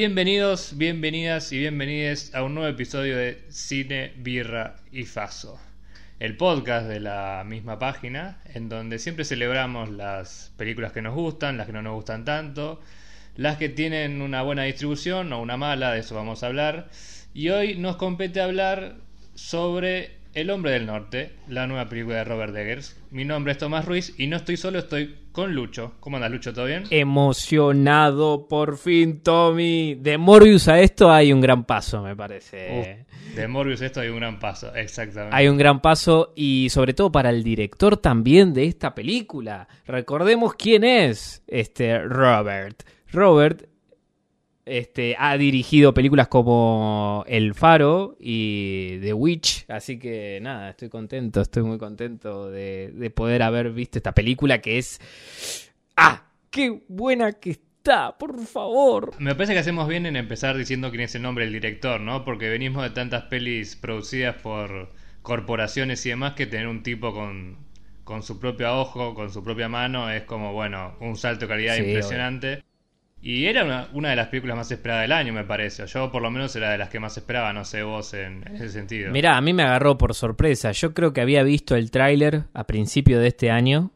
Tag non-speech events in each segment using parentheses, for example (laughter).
Bienvenidos, bienvenidas y bienvenides a un nuevo episodio de Cine, Birra y Faso, el podcast de la misma página, en donde siempre celebramos las películas que nos gustan, las que no nos gustan tanto, las que tienen una buena distribución o una mala, de eso vamos a hablar. Y hoy nos compete hablar sobre El hombre del norte, la nueva película de Robert Eggers. Mi nombre es Tomás Ruiz y no estoy solo, estoy con Lucho. ¿Cómo andas, Lucho? ¿Todo bien? Emocionado, por fin, Tommy. De Morbius a esto hay un gran paso, me parece. De Morbius a esto hay un gran paso, exactamente. Hay un gran paso y sobre todo para el director también de esta película. Recordemos quién es este Robert. Robert este, ha dirigido películas como El Faro y The Witch, así que nada, estoy contento, estoy muy contento de, de poder haber visto esta película que es... ¡Ah! ¡Qué buena que está! Por favor. Me parece que hacemos bien en empezar diciendo quién es el nombre del director, ¿no? Porque venimos de tantas pelis producidas por corporaciones y demás que tener un tipo con, con su propio ojo, con su propia mano, es como, bueno, un salto de calidad Sí, impresionante. Y era una, una de las películas más esperadas del año, me parece. Yo por lo menos era de las que más esperaba, no sé vos en, ese sentido. Mirá, a mí me agarró por sorpresa. Yo creo que había visto el tráiler a principio de este año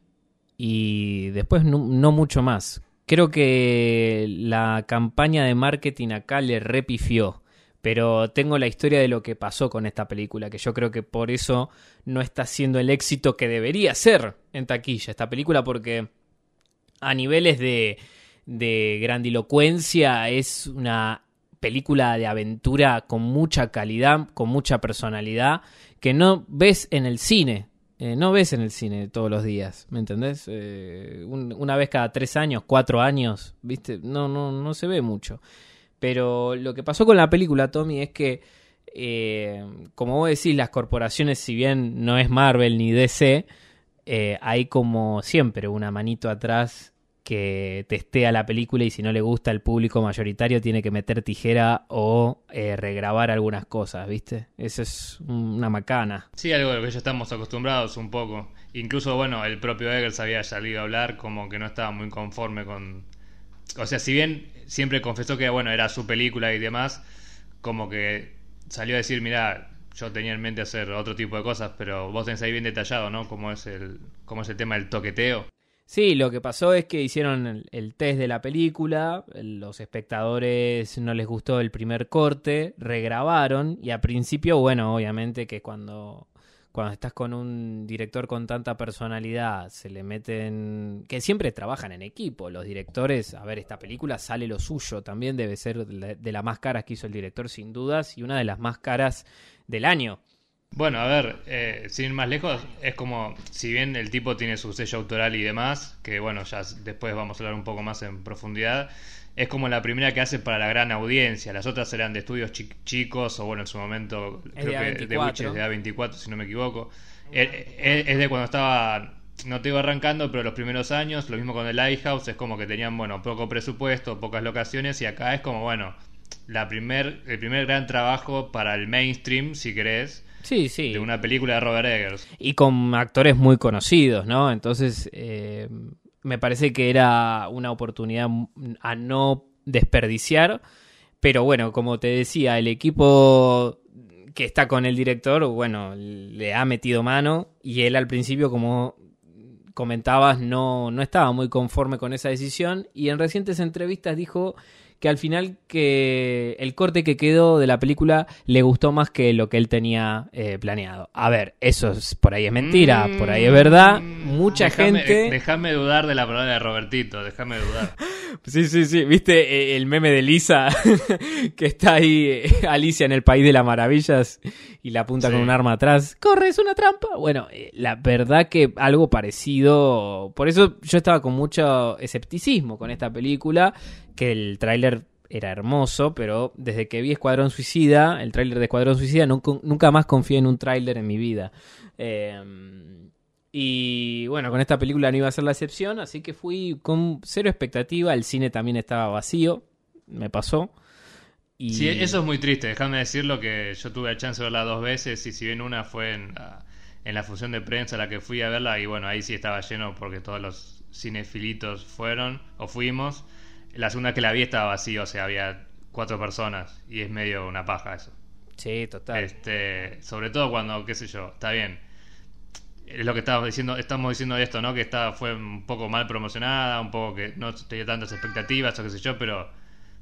y después no, no mucho más. Creo que la campaña de marketing acá le repifió. Pero tengo la historia de lo que pasó con esta película, que yo creo que por eso no está siendo el éxito que debería ser en taquilla esta película, porque a niveles de, de grandilocuencia es una película de aventura con mucha calidad, con mucha personalidad, que no ves en el cine. Eh, no ves en el cine todos los días, ¿me entendés? Eh, un- una vez cada tres años, cuatro años, ¿viste? No, no, no se ve mucho. Pero lo que pasó con la película, Tommy, es que, eh, como vos decís, las corporaciones, si bien no es Marvel ni DC, hay como siempre una manito atrás que testea la película y si no le gusta al público mayoritario tiene que meter tijera o eh, regrabar algunas cosas, ¿viste? Eso es una macana. Sí, algo de lo que ya estamos acostumbrados un poco. Incluso, bueno, el propio Eggers había salido a hablar como que no estaba muy conforme con... O sea, si bien siempre confesó que, bueno, era su película y demás, como que salió a decir, mira, yo tenía en mente hacer otro tipo de cosas, pero vos tenés ahí bien detallado, ¿no? Cómo es el, cómo es el tema del toqueteo. Sí, lo que pasó es que hicieron el, test de la película, los espectadores no les gustó el primer corte, regrabaron y a principio, bueno, obviamente que cuando, cuando estás con un director con tanta personalidad, se le meten... que siempre trabajan en equipo, los directores, a ver, esta película sale lo suyo, también debe ser de, de las más caras que hizo el director sin dudas y una de las más caras del año. Bueno, a ver, eh, sin ir más lejos, es como, si bien el tipo tiene su sello autoral y demás, que bueno, ya después vamos a hablar un poco más en profundidad, es como la primera que hace para la gran audiencia. Las otras eran de estudios chi- chicos, o bueno, en su momento, Es creo de que de A24. Witch es de A24, si no me equivoco. Eh, eh, Es de cuando estaba, no te iba arrancando, pero los primeros años, lo mismo con el Lighthouse, es como que tenían, bueno, poco presupuesto, pocas locaciones, y acá es como, bueno, la primer, el primer gran trabajo para el mainstream, si querés Sí, sí. de una película de Robert Eggers. y con actores muy conocidos, ¿no? Entonces, eh, me parece que era una oportunidad a no desperdiciar. Pero bueno, como te decía, el equipo que está con el director, bueno, le ha metido mano y él al principio, como comentabas, no, no estaba muy conforme con esa decisión y en recientes entrevistas dijo que al final que el corte que quedó de la película le gustó más que lo que él tenía eh, planeado. A ver, eso es, por ahí es mentira, por ahí es verdad. Mucha Mm, gente... Déjame dudar de la palabra de Robertito, déjame dudar. (laughs) Sí, sí, sí. ¿Viste eh, el meme de Lisa? (laughs) que está ahí eh, Alicia en el País de las Maravillas y la apunta Sí. con un arma atrás. ¡Corre, es una trampa! Bueno, eh, la verdad que algo parecido... Por eso yo estaba con mucho escepticismo con esta película, que el tráiler era hermoso, pero desde que vi Escuadrón Suicida, el tráiler de Escuadrón Suicida, nunca, más confié en un tráiler en mi vida. Eh, y bueno, con esta película no iba a ser la excepción, así que fui con cero expectativa. El cine también estaba vacío, me pasó. Y... Sí, eso es muy triste, déjame decirlo que yo tuve la chance de verla dos veces y si bien una fue en en la función de prensa a la que fui a verla y bueno, ahí sí estaba lleno porque todos los cinefilitos fueron o fuimos. La segunda que la vi estaba vacío, o sea, había cuatro personas y es medio una paja eso. Sí, total. Este, sobre todo cuando, qué sé yo, está bien. Es lo que estábamos diciendo, estamos diciendo esto, ¿no? Que está, fue un poco mal promocionada, un poco que no tenía tantas expectativas o qué sé yo, pero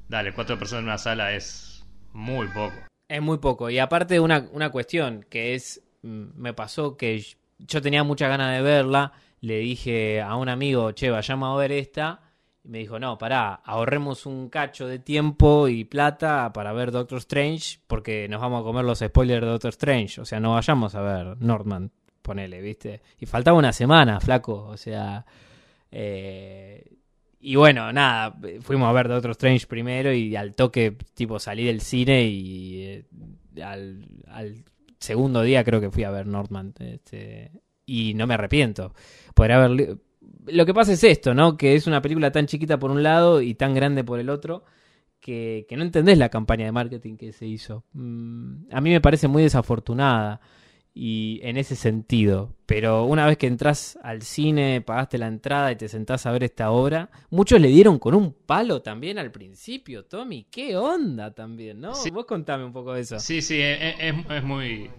dale, cuatro personas en una sala es muy poco. Es muy poco. Y aparte una, una cuestión que es, mm, me pasó que yo tenía mucha ganas de verla, le dije a un amigo, che, vayamos a ver esta, y me dijo, no, pará, ahorremos un cacho de tiempo y plata para ver Doctor Strange, porque nos vamos a comer los spoilers de Doctor Strange. O sea, no vayamos a ver Northman, ponele, ¿viste? Y faltaba una semana, flaco, o sea... Eh, y bueno, nada, fuimos a ver Doctor Strange primero y al toque, tipo, salí del cine y eh, al, al, segundo día creo que fui a ver Northman. Este, y no me arrepiento. Podría haber lo que pasa es esto, ¿no? Que es una película tan chiquita por un lado y tan grande por el otro, que, que no entendés la campaña de marketing que se hizo. Mm, a mí me parece muy desafortunada y en ese sentido. Pero una vez que entras al cine, pagaste la entrada y te sentás a ver esta obra, muchos le dieron con un palo también al principio, Tommy. ¿Qué onda también, no? Vos contame un poco de eso. Sí, sí, es, es, es muy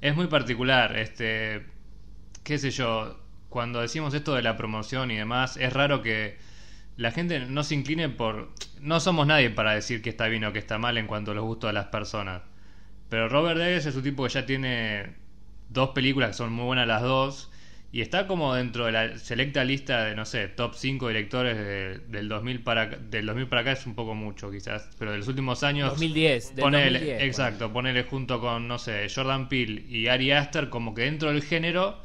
es muy particular. Este, qué sé yo cuando decimos esto de la promoción y demás, es raro que la gente no se incline por... No somos nadie para decir que está bien o que está mal en cuanto a los gustos de las personas. Pero Robert Eggers es un tipo que ya tiene dos películas que son muy buenas las dos. Y está como dentro de la selecta lista de, no sé, top 5 directores del, 2000 para, del 2000 para acá es un poco mucho quizás. Pero de los últimos años... 2010. Del ponele, 2010 exacto, ponele junto con, no sé, Jordan Peele y Ari Aster como que dentro del género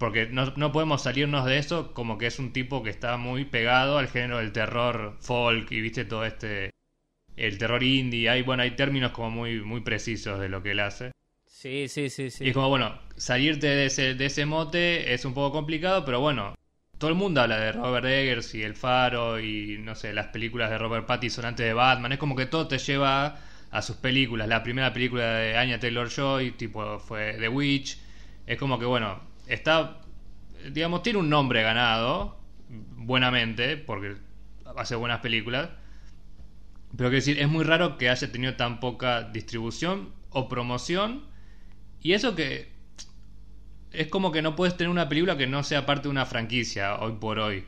porque no, no, podemos salirnos de eso como que es un tipo que está muy pegado al género del terror folk y viste todo este el terror indie. Hay bueno hay términos como muy muy precisos de lo que él hace. Sí sí sí sí. Y es como bueno salirte de ese de ese mote es un poco complicado pero bueno todo el mundo habla de Robert Eggers y El Faro y no sé las películas de Robert Pattinson antes de Batman. Es como que todo te lleva a sus películas. La primera película de Anya Taylor Joy tipo fue The Witch. Es como que bueno está, digamos, tiene un nombre ganado, buenamente, porque hace buenas películas. Pero que decir, es muy raro que haya tenido tan poca distribución o promoción. Y eso que es como que no puedes tener una película que no sea parte de una franquicia hoy por hoy.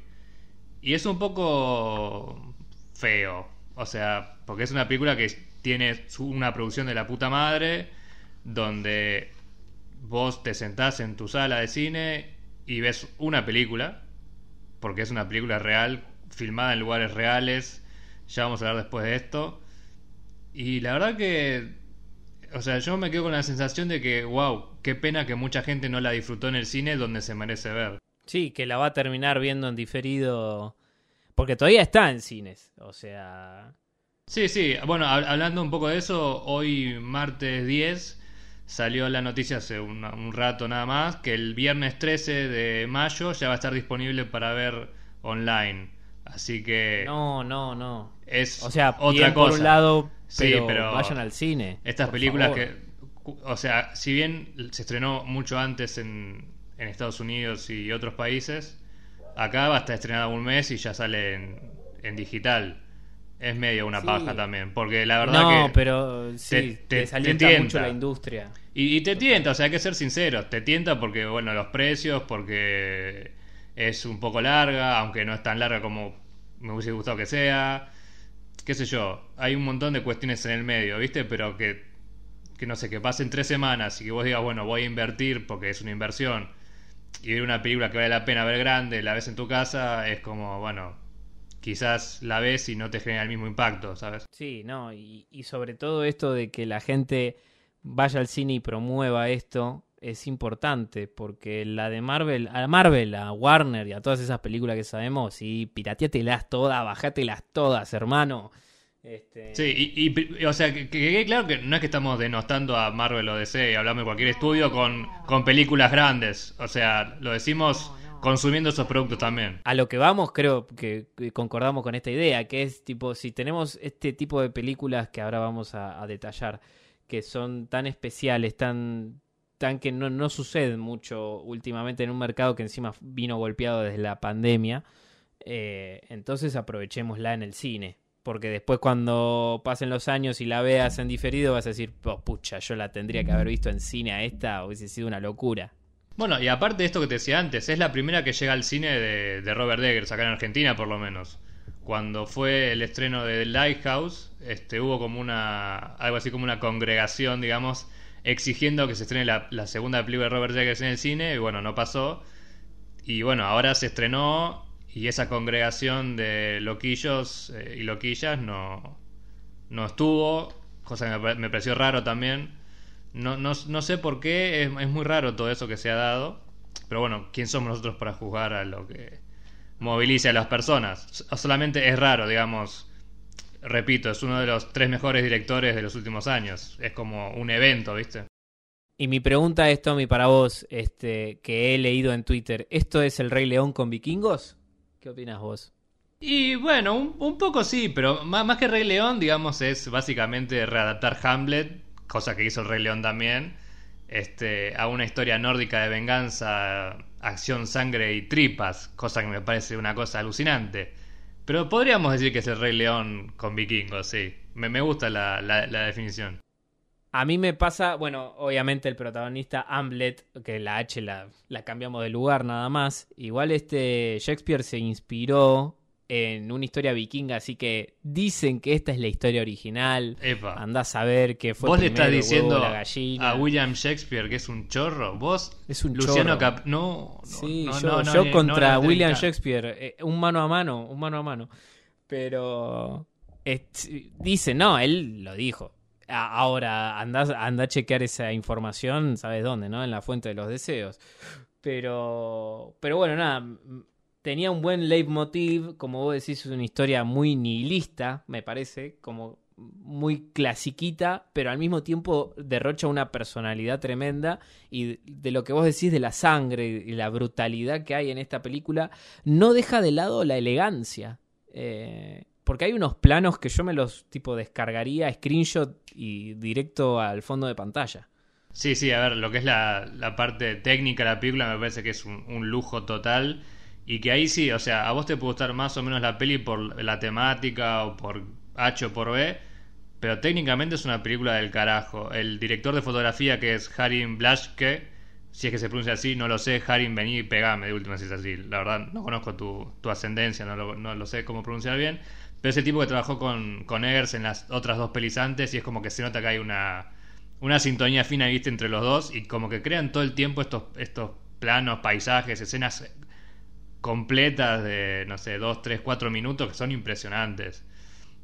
Y es un poco feo. O sea, porque es una película que tiene una producción de la puta madre, donde vos te sentás en tu sala de cine y ves una película, porque es una película real, filmada en lugares reales, ya vamos a hablar después de esto, y la verdad que, o sea, yo me quedo con la sensación de que, wow, qué pena que mucha gente no la disfrutó en el cine donde se merece ver. Sí, que la va a terminar viendo en diferido, porque todavía está en cines, o sea... Sí, sí, bueno, hablando un poco de eso, hoy martes 10 salió la noticia hace un, rato nada más que el viernes 13 de mayo ya va a estar disponible para ver online. Así que. No, no, no. Es o sea, otra cosa. por un lado, pero, vayan al cine. Estas películas que. O sea, si bien se estrenó mucho antes en, en Estados Unidos y otros países, acá va a estar estrenada un mes y ya sale en, en digital es medio una paja también, porque la verdad que... No, pero sí, te, te, mucho la industria. Y, te tienta, o sea, hay que ser sinceros, te tienta porque, bueno, los precios, porque es un poco larga, aunque no es tan larga como me hubiese gustado que sea, qué sé yo, hay un montón de cuestiones en el medio, ¿viste? Pero que, que no sé, que pasen tres semanas y que vos digas, bueno, voy a invertir porque es una inversión, y ver una película que vale la pena ver grande, la ves en tu casa, es como, bueno, quizás la ves y no te genera el mismo impacto, ¿sabes? Sí, no, y, sobre todo esto de que la gente vaya al cine y promueva esto es importante porque la de Marvel, a Marvel, a Warner y a todas esas películas que sabemos, sí, pirateatelas todas, bajatelas todas, hermano. Este... Sí, y, o sea, que, quede claro que no es que estamos denostando a Marvel o DC y hablamos de cualquier estudio con, con películas grandes. O sea, lo decimos consumiendo esos productos también. A lo que vamos, creo que concordamos con esta idea, que es tipo, si tenemos este tipo de películas que ahora vamos a, detallar, que son tan especiales, tan, tan que no, no suceden mucho últimamente en un mercado que encima vino golpeado desde la pandemia, eh, entonces aprovechémosla en el cine. Porque después cuando pasen los años y la veas en diferido vas a decir, oh, pucha, yo la tendría que haber visto en cine a esta, hubiese sido una locura. Bueno, y aparte de esto que te decía antes, es la primera que llega al cine de, de Robert Eggers, acá en Argentina por lo menos. Cuando fue el estreno de The Lighthouse, este, hubo como una, algo así como una congregación, digamos, exigiendo que se estrene la, segunda película de Robert Eggers en el cine, y bueno, no pasó. Y bueno, ahora se estrenó y esa congregación de loquillos eh, y loquillas no, no estuvo, cosa que me pareció raro también. No, no, no sé por qué, es, es, muy raro todo eso que se ha dado. Pero bueno, ¿quién somos nosotros para juzgar a lo que movilice a las personas? Solamente es raro, digamos. Repito, es uno de los tres mejores directores de los últimos años. Es como un evento, ¿viste? Y mi pregunta es, Tommy, para vos, este, que he leído en Twitter, ¿esto es el Rey León con vikingos? ¿Qué opinas vos? Y bueno, un, un poco sí, pero más, más, que Rey León, digamos, es básicamente readaptar Hamlet, cosa que hizo el Rey León también, este, a una historia nórdica de venganza, acción, sangre y tripas, cosa que me parece una cosa alucinante. Pero podríamos decir que es el Rey León con vikingos, sí. Me, me gusta la, la, definición. A mí me pasa, bueno, obviamente el protagonista Hamlet, que la H la, la, cambiamos de lugar nada más. Igual este Shakespeare se inspiró en una historia vikinga, así que dicen que esta es la historia original. Epa. Andás a ver que fue ¿Vos le estás diciendo la gallina. a William Shakespeare que es un chorro? ¿Vos? Es un Luciano chorro. Cap no, no, sí, no, yo, no, yo contra William Shakespeare, eh, un mano a mano, un mano a mano. Pero es, dice, no, él lo dijo. Ahora, anda, anda a chequear esa información, ¿sabes dónde? ¿No? En la fuente de los deseos. Pero, pero bueno, nada, tenía un buen leitmotiv, como vos decís, es una historia muy nihilista, me parece, como muy clasiquita, pero al mismo tiempo derrocha una personalidad tremenda y de lo que vos decís de la sangre y la brutalidad que hay en esta película, no deja de lado la elegancia. Eh, porque hay unos planos que yo me los tipo descargaría, screenshot y directo al fondo de pantalla. Sí, sí, a ver, lo que es la, la parte técnica de la película me parece que es un, un, lujo total. Y que ahí sí, o sea, a vos te puede gustar más o menos la peli por la temática o por H o por B, pero técnicamente es una película del carajo. El director de fotografía que es Harim Blashke, si es que se pronuncia así, no lo sé, Harim, vení y pegame de última si es así. La verdad, no conozco tu, tu ascendencia, no lo, no lo sé cómo pronunciar bien. Pero ese tipo que trabajó con, con Eggers en las otras dos pelis antes y es como que se nota que hay una, una sintonía fina, viste, entre los dos y como que crean todo el tiempo estos, estos planos, paisajes, escenas completas de, no sé, 2, 3, 4 minutos que son impresionantes.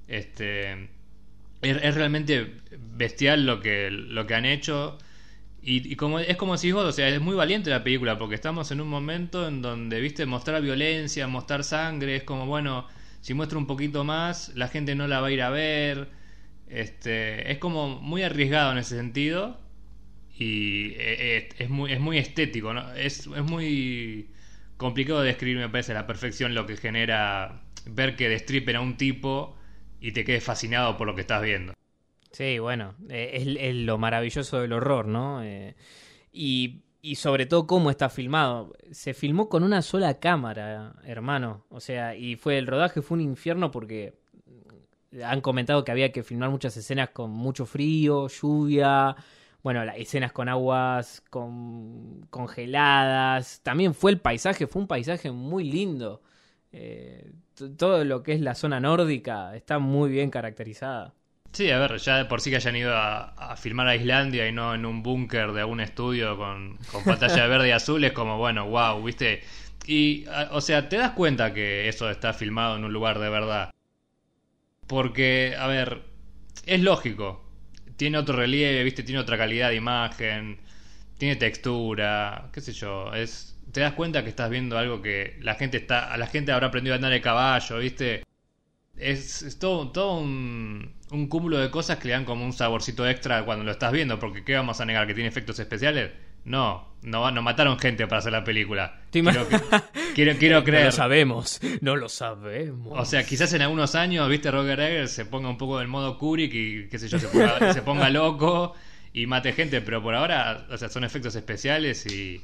Este, es, realmente bestial lo que, lo que han hecho. Y, como es como si vos, o sea, es muy valiente la película porque estamos en un momento en donde, viste, mostrar violencia, mostrar sangre, es como, bueno, si muestra un poquito más, la gente no la va a ir a ver. Este, es como muy arriesgado en ese sentido y es, es muy, es muy estético, ¿no? Es, es muy complicado de describir, me parece, a la perfección lo que genera ver que destripen a un tipo y te quedes fascinado por lo que estás viendo. Sí, bueno, eh, es, lo maravilloso del horror, ¿no? Eh, y, y, sobre todo cómo está filmado. Se filmó con una sola cámara, hermano. O sea, y fue el rodaje fue un infierno porque han comentado que había que filmar muchas escenas con mucho frío, lluvia, bueno, las escenas con aguas con, congeladas. También fue el paisaje, fue un paisaje muy lindo. Eh, todo lo que es la zona nórdica está muy bien caracterizada. Sí, a ver, ya de por sí que hayan ido a, a filmar a Islandia y no en un búnker de algún estudio con, con pantalla (laughs) verde y azul, es como, bueno, wow, viste. Y, o sea, te das cuenta que eso está filmado en un lugar de verdad. Porque, a ver, es lógico tiene otro relieve, viste, tiene otra calidad de imagen, tiene textura, qué sé yo, es te das cuenta que estás viendo algo que la gente está, la gente habrá aprendido a andar de caballo, viste, es, es todo, todo un, un, cúmulo de cosas que le dan como un saborcito extra cuando lo estás viendo, porque ¿qué vamos a negar? ¿Que tiene efectos especiales? No, no, no mataron gente para hacer la película. Quiero, (laughs) quiero, quiero, creer. No lo sabemos, no lo sabemos. O sea, quizás en algunos años, viste, Roger Eggers se ponga un poco del modo Kubrick y qué sé yo, se ponga, (laughs) se ponga loco y mate gente, pero por ahora, o sea, son efectos especiales y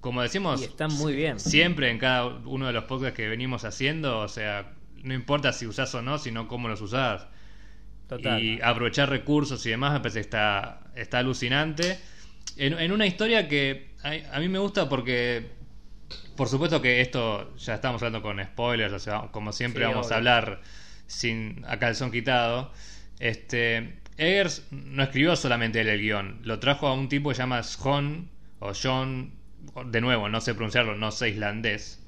como decimos, y están muy bien. Siempre en cada uno de los podcasts que venimos haciendo, o sea, no importa si usás o no, sino cómo los usás. Total. Y aprovechar recursos y demás me parece que está, está alucinante. En, en una historia que a, a mí me gusta porque, por supuesto que esto ya estamos hablando con spoilers, o sea, como siempre Sí, vamos obvio. a hablar sin a calzón quitado. Este, Eggers no escribió solamente él el guion, lo trajo a un tipo que se llama John, o John, de nuevo, no sé pronunciarlo, no sé islandés.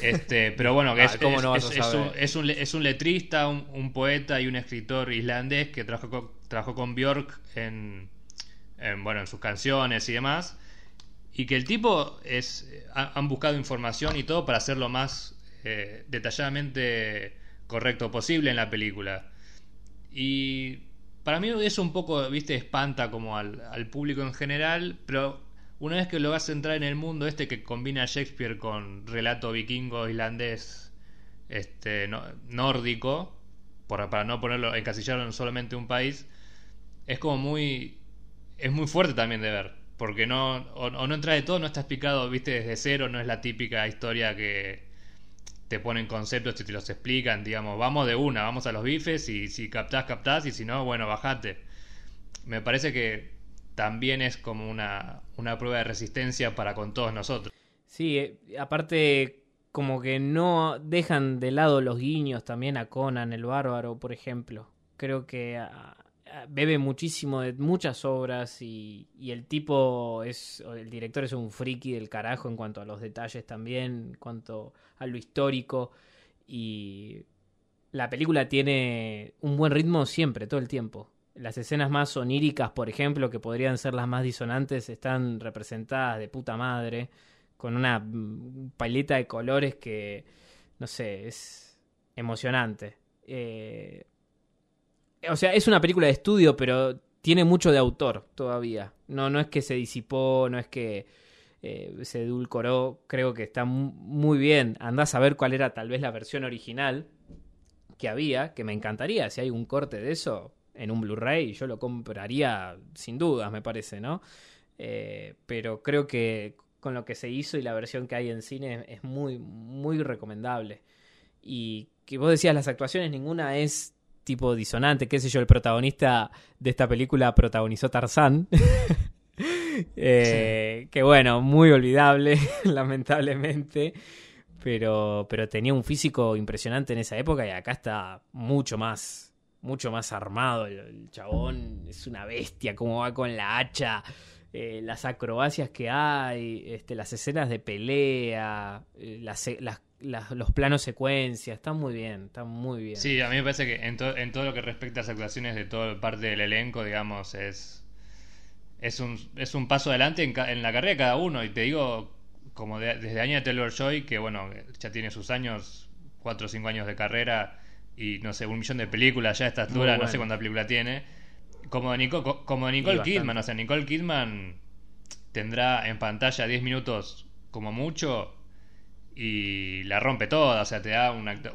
Este, (laughs) pero bueno, que Ah, es, ¿cómo es- no un, es un le- es un letrista, un, un poeta y un escritor islandés que trabajó con, trabajó con Björk en, en, bueno, en sus canciones y demás. Y que el tipo es. ha- han buscado información y todo para hacer lo más eh, detalladamente correcto posible en la película. Y para mí eso un poco, viste, espanta como al, al público en general, pero una vez que lo vas a entrar en el mundo este que combina Shakespeare con relato vikingo, islandés, este, nórdico, para no ponerlo, encasillarlo en solamente un país, es como muy, es muy fuerte también de ver, porque no, o, no entra de todo, no está explicado, viste, desde cero, no es la típica historia que te ponen conceptos y te los explican, digamos, vamos de una, vamos a los bifes y si captás, captás y si no, bueno, bajate. Me parece que también es como una, una prueba de resistencia para con todos nosotros. Sí, eh, aparte como que no dejan de lado los guiños también a Conan el Bárbaro, por ejemplo. Creo que bebe muchísimo de muchas obras y, el tipo es, el director es un friki del carajo en cuanto a los detalles también, en cuanto a lo histórico y la película tiene un buen ritmo siempre, todo el tiempo. Las escenas más oníricas, por ejemplo, que podrían ser las más disonantes, están representadas de puta madre, con una paleta de colores que, no sé, es emocionante. Eh, o sea, es una película de estudio, pero tiene mucho de autor todavía. No, no es que se disipó, no es que eh, se edulcoró. Creo que está mu- muy bien. Andás a ver cuál era tal vez la versión original que había, que me encantaría. Si hay un corte de eso en un Blu-ray, yo lo compraría sin dudas, me parece, ¿no? Eh, pero creo que con lo que se hizo y la versión que hay en cine es muy, muy recomendable. Y que vos decías, las actuaciones, ninguna es tipo disonante, qué sé yo, el protagonista de esta película protagonizó Tarzán. (laughs) Eh, Que bueno, muy olvidable, (laughs) lamentablemente. Pero, pero tenía un físico impresionante en esa época y acá está mucho más, mucho más armado. El, chabón es una bestia, cómo va con la hacha, eh, las acrobacias que hay, este, las escenas de pelea, eh, las- las- los planos secuencia, está muy bien, está muy bien. Sí, a mí me parece que en, to- en todo lo que respecta a las actuaciones de toda parte del elenco, digamos, es, es, un, es un paso adelante en, ca- en la carrera de cada uno. Y te digo, como de- desde Anya Taylor Joy, que bueno, ya tiene sus años, cuatro o cinco años de carrera y no sé, un millón de películas ya a esta altura, no sé cuánta película tiene. Como, de Nico- co- como de Nicole. Kidman, o sea, Nicole Kidman tendrá en pantalla 10 minutos como mucho y la rompe toda, o sea, te da una, te,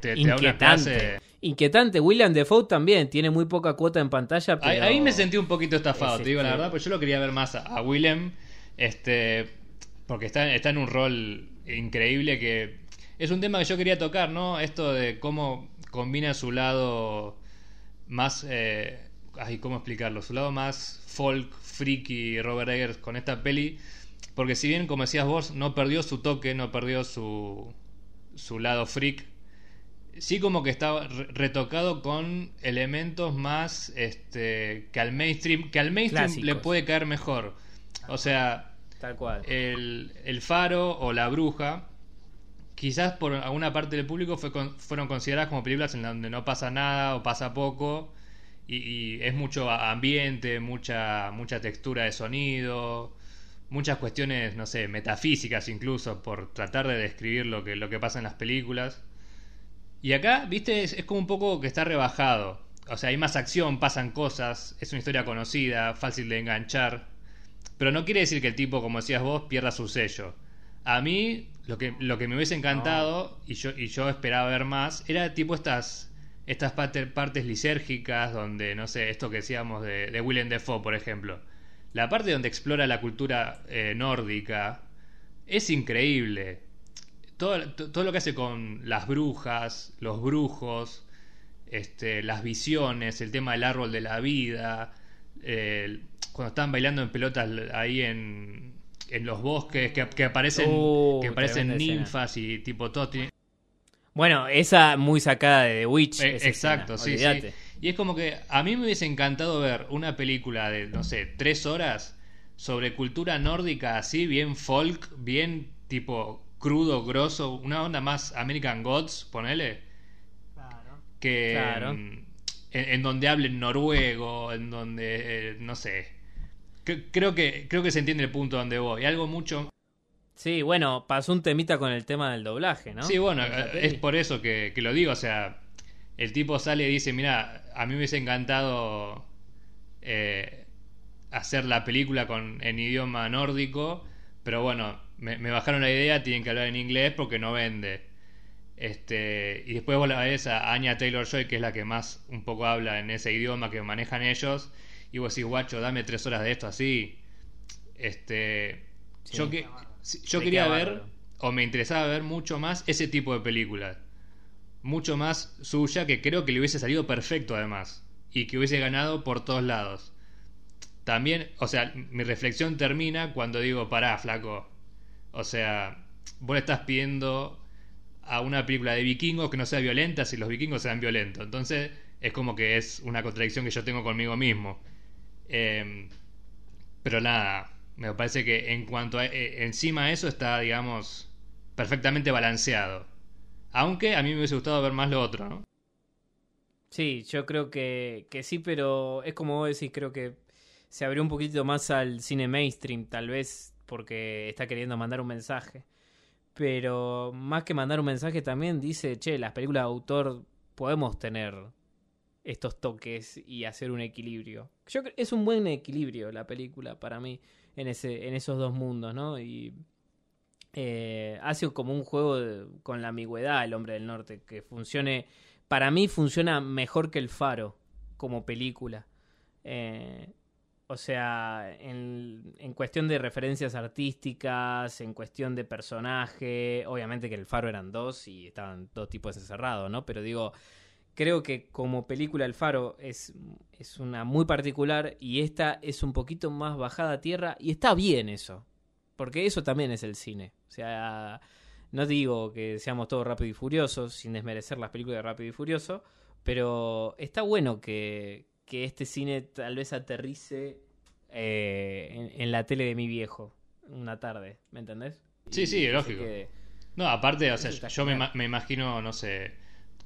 te da una Inquietante. clase. Inquietante. William Defoe también tiene muy poca cuota en pantalla. Pero... Ahí, ahí me sentí un poquito estafado, es te digo la este- verdad, porque yo lo quería ver más a, a Willem, este, porque está, está en un rol increíble que es un tema que yo quería tocar, ¿no? Esto de cómo combina su lado más, eh, ay, ¿cómo explicarlo? Su lado más folk, freaky, Robert Eggers con esta peli, porque si bien, como decías vos, no perdió su toque, no perdió su, su lado freak, sí como que está re- retocado con elementos más este que al mainstream que al mainstream Clásicos. le puede caer mejor o sea Tal cual. el, el faro o la bruja quizás por alguna parte del público fue con- fueron consideradas como películas en donde no pasa nada o pasa poco y, y es mucho ambiente mucha mucha textura de sonido muchas cuestiones no sé metafísicas incluso por tratar de describir lo que lo que pasa en las películas y acá, viste, es, es como un poco que está rebajado. O sea, hay más acción, pasan cosas, es una historia conocida, fácil de enganchar. Pero no quiere decir que el tipo, como decías vos, pierda su sello. A mí, lo que, lo que me hubiese encantado, y, yo, y yo esperaba ver más, era tipo estas, estas parte- partes lisérgicas, donde, no sé, esto que decíamos de, de Willem Dafoe, por ejemplo. La parte donde explora la cultura eh, nórdica es increíble todo, todo lo que hace con las brujas, los brujos, este, las visiones, el tema del árbol de la vida, cuando están bailando en pelotas ahí en, en los bosques, que, aparecen, Uh, que aparecen escena. ninfas y tipo todo. Bueno, esa muy sacada de The Witch. Eh, esa exacto, escena, sí, sí. Y es como que a mí me hubiese encantado ver una película de, no sé, tres horas sobre cultura nórdica así, bien folk, bien tipo crudo, grosso, una onda más American Gods, ponele, que Claro. en, en donde hablen noruego, en donde, eh, no sé. Cre- Creo que, creo que se entiende el punto donde voy. Algo mucho Sí, bueno, pasó un temita con el tema del doblaje, ¿no? Sí, bueno, eh, es por eso que, que lo digo. O sea, el tipo sale y dice: Mira, a mí me hubiese encantado eh, hacer la película con, en idioma nórdico, pero bueno, me, me bajaron la idea, tienen que hablar en inglés porque no vende. Este, y después vos la ves a Anya Taylor Joy, que es la que más un poco habla en ese idioma que manejan ellos, y vos decís, guacho, dame tres horas de esto así. Este, Sí. yo, que, yo quería ver, o me interesaba ver mucho más ese tipo de películas. Mucho más suya, que creo que le hubiese salido perfecto además. Y que hubiese ganado por todos lados. También, o sea, mi reflexión termina cuando digo, pará, flaco. O sea, vos le estás pidiendo a una película de vikingos que no sea violenta si los vikingos sean violentos. Entonces, es como que es una contradicción que yo tengo conmigo mismo. Eh, pero nada, me parece que en cuanto a eh, encima de eso está, digamos, perfectamente balanceado. Aunque a mí me hubiese gustado ver más lo otro, ¿no? Sí, yo creo que, que sí, pero es como vos decís, creo que se abrió un poquito más al cine mainstream, tal vez porque está queriendo mandar un mensaje. Pero más que mandar un mensaje también dice, che, las películas de autor podemos tener estos toques y hacer un equilibrio. Yo es un buen equilibrio la película para mí en ese en esos dos mundos, ¿no? Y eh, hace como un juego con la ambigüedad el hombre del norte que funcione para mí funciona mejor que el faro como película. Eh, o sea en, en cuestión de referencias artísticas en cuestión de personaje obviamente que el faro eran dos y estaban dos tipos encerrados no pero digo creo que como película El Faro es, es una muy particular y esta es un poquito más bajada a tierra y está bien eso, porque eso también es el cine. O sea, no digo que seamos todos rápido y furiosos, sin desmerecer las películas de Rápido y Furioso, pero está bueno que, que este cine tal vez aterrice eh, en, en la tele de mi viejo una tarde, ¿me entendés? Sí, sí, Y lógico. No, aparte, o sea, yo me, me imagino, no sé,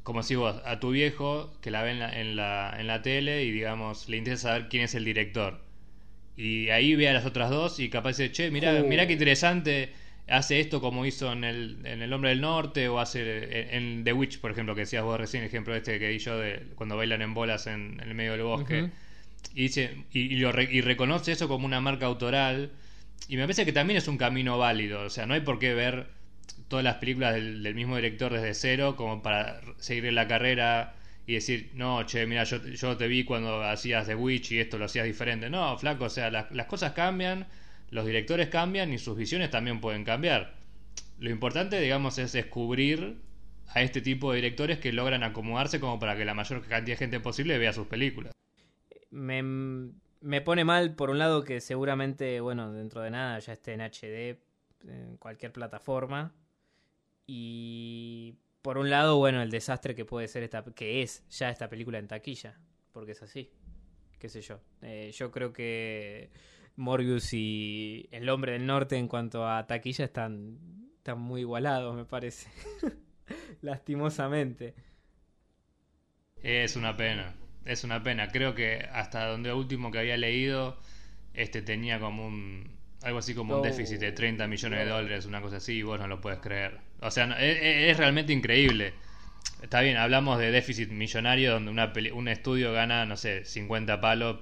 como si vos, a tu viejo, que la ve en la, en la, en la tele y digamos, le interesa saber quién es el director. Y ahí ve a las otras dos y capaz dice, che, mira, Uh. mira qué interesante, hace esto como hizo en el, en el Hombre del Norte o hace en, en The Witch, por ejemplo, que decías vos recién, el ejemplo este que di yo de cuando bailan en bolas en, en el medio del bosque. Y, dice, y, y lo re- y reconoce eso como una marca autoral. Y me parece que también es un camino válido. O sea, no hay por qué ver todas las películas del, del mismo director desde cero como para seguir en la carrera y decir, no, che, mira, yo, yo te vi cuando hacías The Witch y esto lo hacías diferente. No, flaco, o sea, las, las cosas cambian, los directores cambian y sus visiones también pueden cambiar. Lo importante, digamos, es descubrir a este tipo de directores que logran acomodarse como para que la mayor cantidad de gente posible vea sus películas. me, me pone mal, por un lado, que seguramente, bueno, dentro de nada ya esté en HD en cualquier plataforma. Y por un lado, bueno, el desastre que puede ser esta, que es ya esta película en taquilla, porque es así. Qué sé yo. Eh, yo creo que Morbius y El Hombre del Norte en cuanto a taquilla están, están muy igualados, me parece. (laughs) Lastimosamente. Es una pena, es una pena. Creo que hasta donde último que había leído, este tenía como un algo así como un déficit de 30 millones de dólares, una cosa así, y vos no lo puedes creer. O sea, no- es, realmente increíble. Está bien, hablamos de déficit millonario donde una peli- un estudio gana, no sé, 50 palos,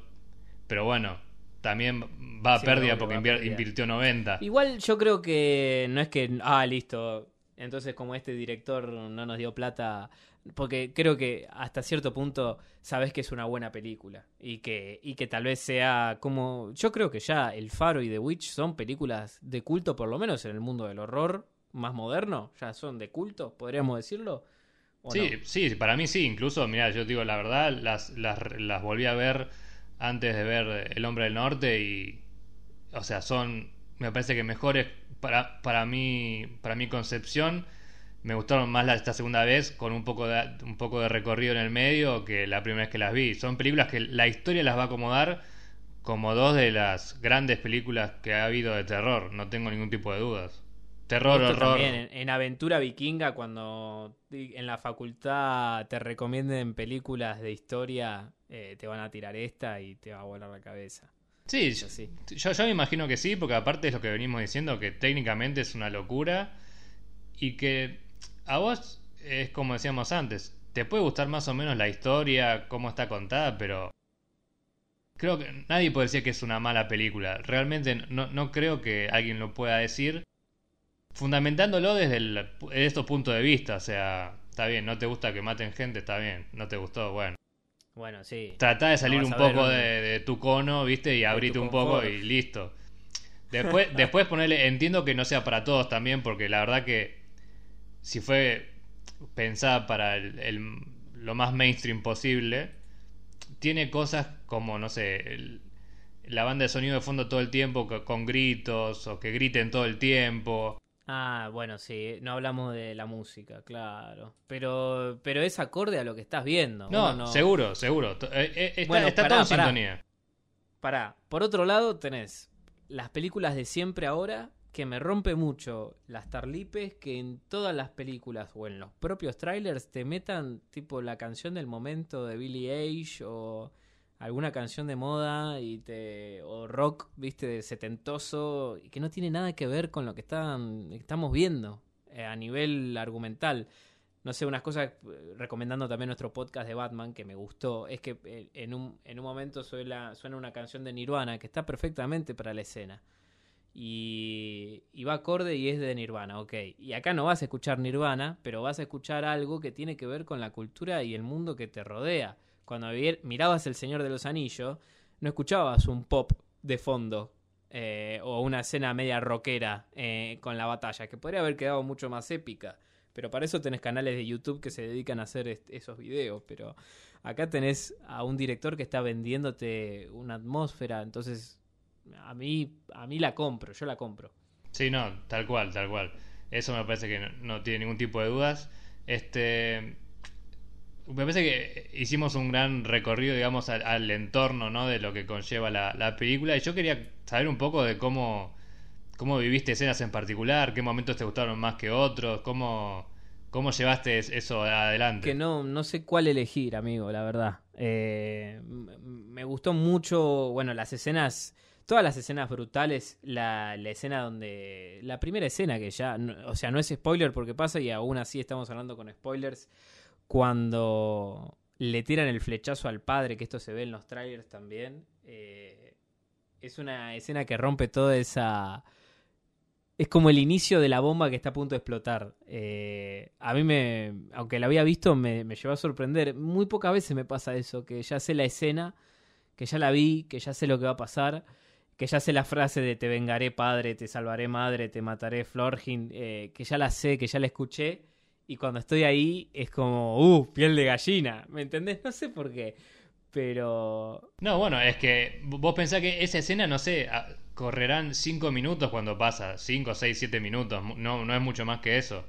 pero bueno, también va a Sí, pérdida porque a pérdida. invirtió 90. Igual yo creo que no es que, ah, listo. Entonces como este director no nos dio plata, porque creo que hasta cierto punto sabes que es una buena película y que, y que tal vez sea como, yo creo que ya El Faro y The Witch son películas de culto por lo menos en el mundo del horror más moderno, ya son de culto, podríamos decirlo. Sí, sí, para mí sí, incluso, mira, yo digo la verdad, las, las, las volví a ver antes de ver El Hombre del Norte y, o sea, son, me parece que mejores para, para, mí, para mi concepción. Me gustaron más la, esta segunda vez con un poco, de, un poco de recorrido en el medio que la primera vez que las vi. Son películas que la historia las va a acomodar como dos de las grandes películas que ha habido de terror, no tengo ningún tipo de dudas. Terror, horror. También, en, Aventura Vikinga, cuando en la facultad te recomienden películas de historia, eh, te van a tirar esta y te va a volar la cabeza. Sí, Yo, yo me imagino que sí, porque aparte es lo que venimos diciendo, que técnicamente es una locura y que a vos es como decíamos antes, te puede gustar más o menos la historia, cómo está contada, pero creo que nadie puede decir que es una mala película. Realmente no, no creo que alguien lo pueda decir fundamentándolo desde el, estos puntos de vista. O sea, está bien, no te gusta que maten gente, está bien, no te gustó, bueno. Bueno, sí. Trata de salir un poco de, tu cono, ¿viste? Y abrirte un poco y listo. Después, después ponerle, entiendo que no sea para todos también, porque la verdad que si fue pensada para el, lo más mainstream posible, tiene cosas como, no sé, la banda de sonido de fondo todo el tiempo con gritos o que griten todo el tiempo. Ah, bueno, sí, no hablamos de la música, claro. Pero, pero es acorde a lo que estás viendo. No, seguro, seguro. Eh, eh, está, está todo en sintonía. Pará, por otro lado tenés las películas de siempre ahora que me rompe mucho las tarlipes que en todas las películas o en los propios trailers te metan tipo la canción del momento de Billie Eilish o alguna canción de moda y te o rock, viste, de setentoso y que no tiene nada que ver con lo que están, estamos viendo eh, a nivel argumental. No sé, unas cosas, recomendando también nuestro podcast de Batman que me gustó, es que eh, en un, en un momento suena, suena una canción de Nirvana que está perfectamente para la escena. Y, y, va acorde y es de Nirvana, ok. Y acá no vas a escuchar Nirvana, pero vas a escuchar algo que tiene que ver con la cultura y el mundo que te rodea cuando mirabas El Señor de los Anillos, no escuchabas un pop de fondo eh, o una escena media rockera eh, con la batalla, que podría haber quedado mucho más épica. Pero para eso tenés canales de YouTube que se dedican a hacer esos videos. Pero acá tenés a un director que está vendiéndote una atmósfera. Entonces, a mí, a mí la compro, yo la compro. Sí, no, tal cual, tal cual. Eso me parece que no, no tiene ningún tipo de dudas. Este, me parece que hicimos un gran recorrido, digamos, al, entorno, ¿no? De lo que conlleva la, película. Y yo quería saber un poco de cómo, cómo viviste escenas en particular, qué momentos te gustaron más que otros, cómo, cómo llevaste eso adelante. Que no, no sé cuál elegir, amigo, la verdad. Eh, me gustó mucho, bueno, las escenas todas las escenas brutales, la, la, escena donde. La primera escena que ya. o sea, no es spoiler porque pasa y aún así estamos hablando con spoilers cuando le tiran el flechazo al padre, que esto se ve en los trailers también, eh, es una escena que rompe toda esa... Es como el inicio de la bomba que está a punto de explotar. Eh, a mí me, aunque la había visto, me, me llevó a sorprender. Muy pocas veces me pasa eso, que ya sé la escena, que ya la vi, que ya sé lo que va a pasar, que ya sé la frase de te vengaré padre, te salvaré madre, te mataré Florgin, eh, que ya la sé, que ya la escuché y cuando estoy ahí es como, uh, piel de gallina, ¿me entendés? No sé por qué, pero... No, bueno, es que vos pensás que esa escena, no sé, correrán 5 minutos cuando pasa, 5, 6, 7 minutos, no, no es mucho más que eso.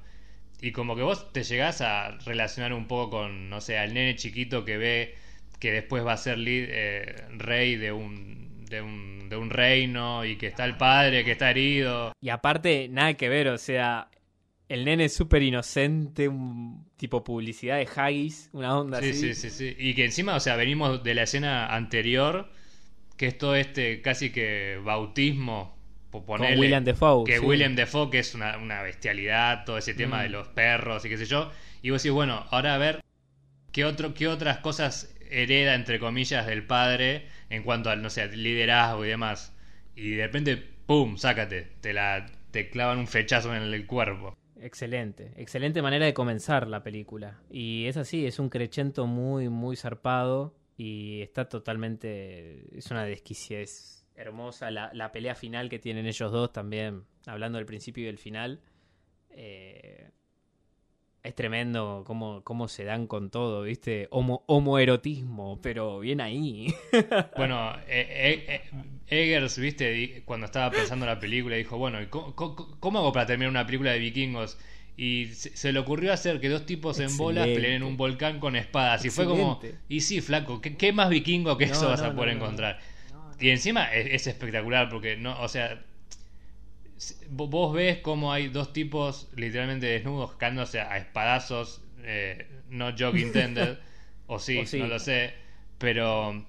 Y como que vos te llegás a relacionar un poco con, no sé, al nene chiquito que ve que después va a ser eh, rey de un, de un, de un reino y que está el padre que está herido. Y aparte, nada que ver, o sea, el nene es súper inocente, un tipo publicidad de Haggis, una onda así. Sí, sí, sí. Y que encima, o sea, venimos de la escena anterior, que es todo este casi que bautismo. Con William Defoe. Que William Defoe, que es una, bestialidad, todo ese tema de mm. los perros y qué sé yo. Y vos decís, bueno, ahora a ver qué, otro, qué otras cosas hereda, entre comillas, del padre en cuanto al, no sé, liderazgo y demás. Y de repente, ¡pum! Sácate. Te, la, te clavan un fechazo en el cuerpo. Excelente, excelente manera de comenzar la película. Y es así, es un crecento muy, muy zarpado y está totalmente, es una desquiciez hermosa. La, pelea final que tienen ellos dos también, hablando del principio y del final, Eh, es tremendo cómo, cómo se dan con todo, ¿viste? Homo, homoerotismo, pero bien ahí. (laughs) bueno, eh, eh, Eggers, ¿viste? Cuando estaba pensando en la película, dijo, bueno, ¿cómo, cómo, hago para terminar una película de vikingos? Y se, le ocurrió hacer que dos tipos en bolas peleen en un volcán con espadas. Y fue como, y sí, flaco, ¿qué, más vikingo que eso vas a poder encontrar? Y encima es, es, espectacular porque, no, o sea, vos ves cómo hay dos tipos literalmente desnudos cagándose a espadazos, eh, no joke (laughs) intended, o sí, no lo sé, pero...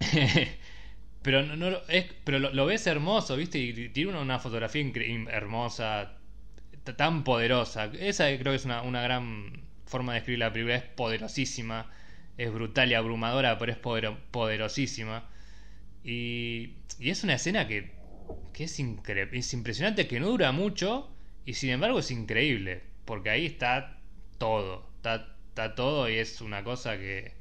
(laughs) pero no, es, pero lo, ves hermoso, ¿viste? Y tiene una, fotografía hermosa, tan poderosa. Esa creo que es una, una gran forma de escribir la película. Es poderosísima, es brutal y abrumadora, pero es poderosísima. Y, y es una escena que que es, es impresionante, que no dura mucho y sin embargo es increíble, porque ahí está todo, está, está todo y es una cosa que...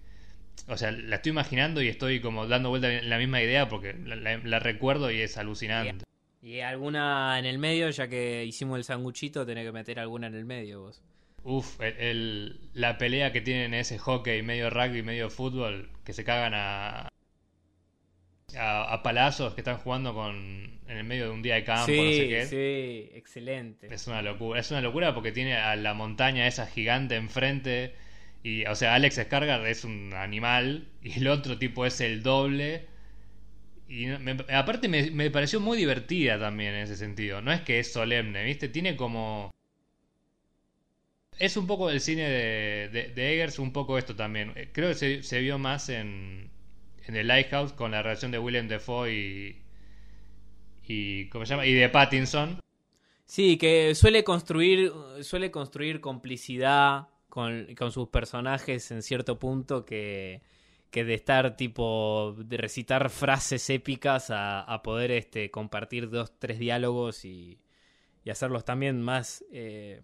O sea, la estoy imaginando y estoy como dando vuelta en la misma idea porque la, recuerdo y es alucinante. Y alguna en el medio, ya que hicimos el sanguchito, tenés que meter alguna en el medio vos. Uf, el, la pelea que tienen ese hockey, medio rugby, medio fútbol, que se cagan a, a, palazos que están jugando con en el medio de un día de campo, sí, no sé qué. Sí, excelente. Es una locura, es una locura porque tiene a la montaña esa gigante enfrente y o sea, Alex Skargar es un animal y el otro tipo es el doble. Y aparte me, pareció muy divertida también en ese sentido. No es que es solemne, ¿viste? Tiene como... Es un poco el cine de, de, Eggers, un poco esto también. Creo que se vio más en, en The Lighthouse con la relación de William Defoe y, ¿cómo se llama? y de Pattinson. Sí, que suele construir suele construir complicidad con, sus personajes en cierto punto que, que de estar tipo de recitar frases épicas a, poder este compartir dos tres diálogos y, y hacerlos también más eh,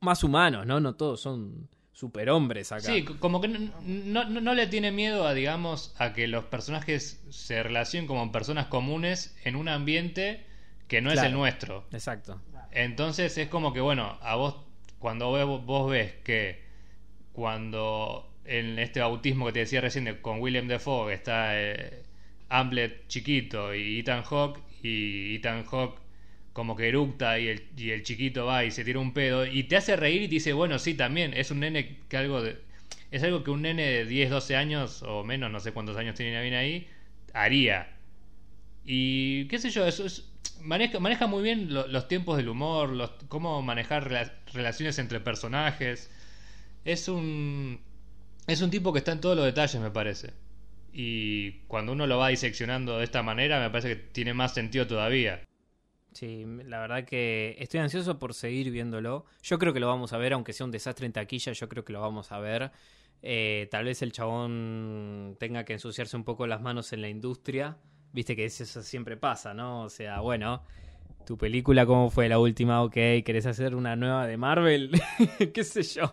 más humanos, ¿no? No todos son superhombres acá. Sí, como que no, le tiene miedo a, digamos, a que los personajes se relacionen como personas comunes en un ambiente que no es el nuestro. Exacto. Entonces es como que, bueno, a vos, cuando vos, vos ves que cuando en este bautismo que te decía recién con William Defoe está eh, Amblet chiquito y Ethan Hawke y Ethan Hawke como que eructa y el, chiquito va y se tira un pedo y te hace reír y te dice, bueno, sí, también, es un nene que algo de... Es algo que un nene de 10, 12 años o menos, no sé cuántos años tiene ahí, haría. Y qué sé yo, eso es, maneja, maneja muy bien los tiempos del humor, cómo manejar relaciones entre personajes. Es un, es un tipo que está en todos los detalles, me parece. Y cuando uno lo va diseccionando de esta manera, me parece que tiene más sentido todavía. Sí, la verdad que estoy ansioso por seguir viéndolo. Yo creo que lo vamos a ver, aunque sea un desastre en taquilla, yo creo que lo vamos a ver. Eh, tal vez el chabón tenga que ensuciarse un poco las manos en la industria. Viste que eso siempre pasa, ¿no? O sea, bueno, tu película, ¿cómo fue la última? Ok, ¿querés hacer una nueva de Marvel? (laughs) ¿Qué sé yo?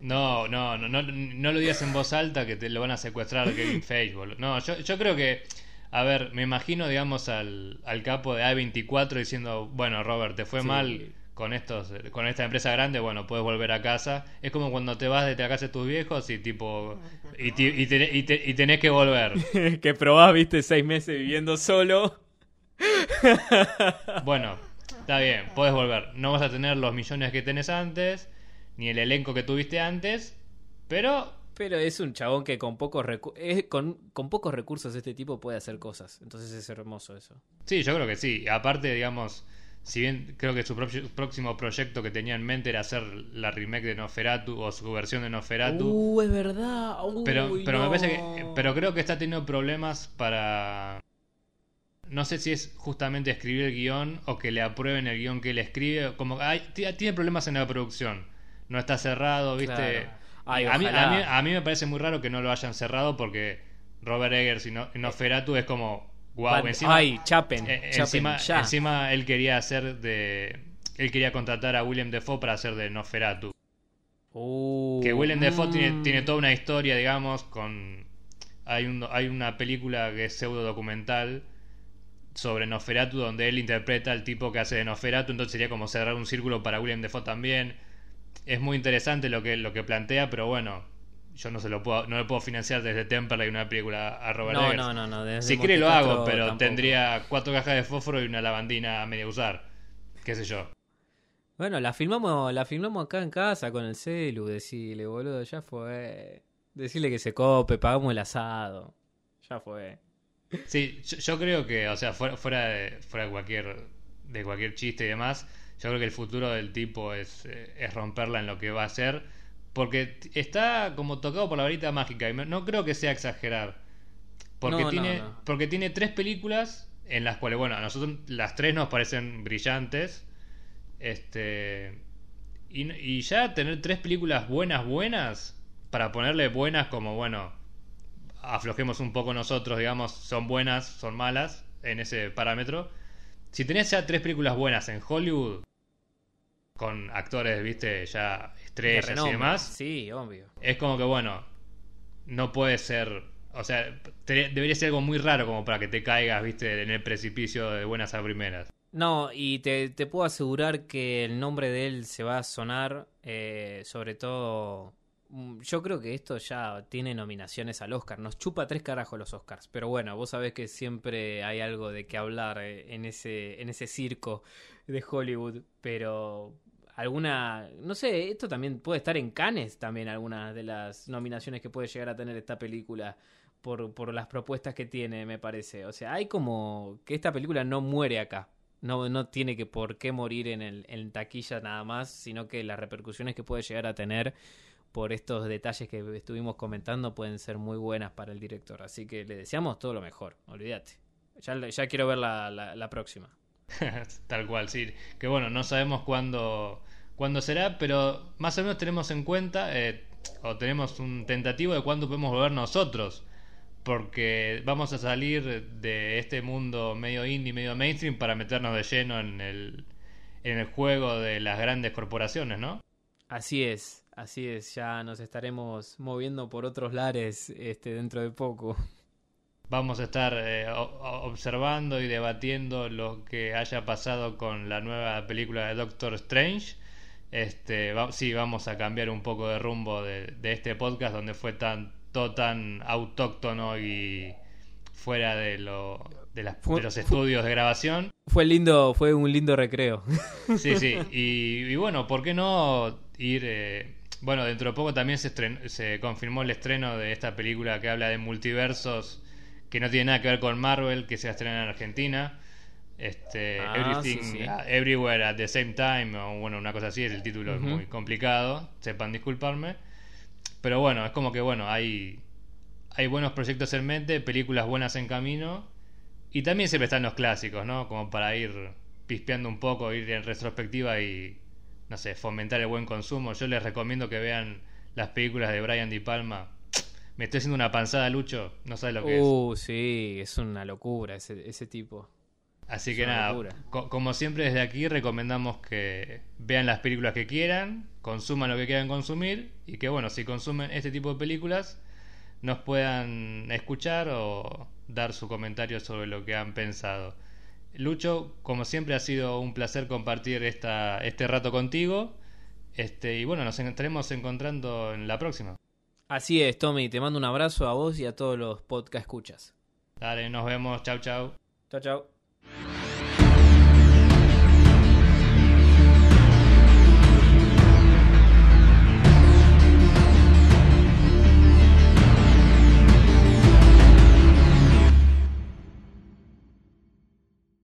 No, no, no, no, no lo digas en voz alta que te lo van a secuestrar Kevin (laughs) Feige, No, yo, yo creo que a ver, me imagino, digamos, al, al capo de A24 diciendo, bueno, Robert, te fue mal con estos con esta empresa grande, bueno, puedes volver a casa. Es como cuando te vas de la casa de tus viejos y tipo y, y, y, tenés que volver. (laughs) que probás, viste, seis meses viviendo solo. (laughs) bueno, está bien, puedes volver. No vas a tener los millones que tenés antes, ni el elenco que tuviste antes, pero pero es un chabón que con pocos, con, con, pocos recursos este tipo puede hacer cosas. Entonces es hermoso eso. Sí, yo creo que sí. Aparte, digamos, si bien creo que su próximo proyecto que tenía en mente era hacer la remake de Noferatu o su versión de Noferatu. Uh, es verdad. pero pero me parece que, pero creo que está teniendo problemas para no sé si es justamente escribir el guion o que le aprueben el guion que él escribe. Como tiene problemas en la producción. No está cerrado, ¿viste? A, mí, me parece muy raro que no lo hayan cerrado porque Robert Eggers y, no, Nosferatu es como wow encima ay chapen, eh, encima, él quería hacer de él quería contratar a William Defoe para hacer de Nosferatu uh, que William Defoe mm. tiene, toda una historia digamos con hay un, hay una película que es pseudo documental sobre Nosferatu, donde él interpreta al tipo que hace de Nosferatu, entonces sería como cerrar un círculo para William Defoe también. Es muy interesante lo que, lo que plantea, pero bueno, yo no se lo puedo, no le puedo financiar desde Temperley una película a Robert No, Eggers. no, no, no. desde Si quiere lo hago, pero tampoco. tendría cuatro cajas de fósforo y una lavandina a medio usar. Qué sé yo. Bueno, la filmamos, la filmamos acá en casa con el celu, decirle, boludo, ya fue. Decirle que se cope, pagamos el asado. Ya fue. Sí, yo, yo creo que, o sea, fuera, fuera, de, fuera de cualquier de cualquier chiste y demás, yo creo que el futuro del tipo es, eh, es romperla en lo que va a hacer, porque está como tocado por la varita mágica y no creo que sea exagerar, porque No, tiene no. porque tiene tres películas en las cuales, bueno, a nosotros las tres nos parecen brillantes, este y, y ya tener tres películas buenas buenas para ponerle buenas como bueno aflojemos un poco nosotros, digamos, son buenas, son malas en ese parámetro. Si tenés ya tres películas buenas en Hollywood, con actores, viste, ya De estrellas y demás, Sí, obvio. es como que, bueno, no puede ser, o sea, te- debería ser algo muy raro como para que te caigas, viste, en el precipicio de buenas a primeras. No, y te, te puedo asegurar que el nombre de él se va a sonar, eh, sobre todo... mm, Yo creo que esto ya tiene nominaciones al Oscar. Nos chupa tres carajos los Oscars. Pero bueno, vos sabés que siempre hay algo de qué hablar eh, en ese, en ese circo de Hollywood. Pero alguna... No sé, esto también puede estar en Cannes también algunas de las nominaciones que puede llegar a tener esta película. Por, por las propuestas que tiene, me parece. O sea, hay como que esta película no muere acá. No, no tiene que por qué morir en, el, en taquilla nada más, sino que las repercusiones que puede llegar a tener por estos detalles que estuvimos comentando pueden ser muy buenas para el director. Así que le deseamos todo lo mejor, olvídate. Ya, ya quiero ver la, la, la próxima. (laughs) Tal cual, sí. Que bueno, no sabemos cuándo, cuándo será, pero más o menos tenemos en cuenta, eh, o tenemos un tentativo de cuándo podemos volver nosotros. Porque vamos a salir de este mundo medio indie, medio mainstream para meternos de lleno en el, en el juego de las grandes corporaciones, ¿no? Así es, así es, ya nos estaremos moviendo por otros lares este, dentro de poco. Vamos a estar eh, observando y debatiendo lo que haya pasado con la nueva película de Doctor Strange. Este, va- sí, vamos a cambiar un poco de rumbo de, de este podcast donde fue tan, todo tan autóctono y fuera de, lo, de, las- Fue- de los estudios de grabación. Fue lindo, fue un lindo recreo. Sí, sí. (laughs) Y, y bueno, ¿por qué no ir... eh, bueno, dentro de poco también se, estren- se confirmó el estreno de esta película que habla de multiversos, que no tiene nada que ver con Marvel, que se va a estrenar en Argentina. Este, Ah, Everything, sí, sí. uh, Everywhere at the Same Time, o bueno, una cosa así, el título es muy complicado, sepan disculparme. Pero bueno, es como que bueno, hay, hay buenos proyectos en mente, películas buenas en camino, y también siempre están los clásicos, ¿no? Como para ir pispeando un poco, ir en retrospectiva y, no sé, fomentar el buen consumo. Yo les recomiendo que vean las películas de Brian Di Palma. Me estoy haciendo una panzada, Lucho, no sabes lo que es. Uh, sí, es una locura ese, ese tipo. Así es que nada, co- como siempre desde aquí recomendamos que vean las películas que quieran, consuman lo que quieran consumir y que bueno, si consumen este tipo de películas nos puedan escuchar o dar su comentario sobre lo que han pensado. Lucho, como siempre ha sido un placer compartir esta, este rato contigo. Este, y bueno, nos estaremos encontrando en la próxima. Así es, Tommy, te mando un abrazo a vos y a todos los podcast escuchas. Dale, nos vemos, chau chau. Chao, chao.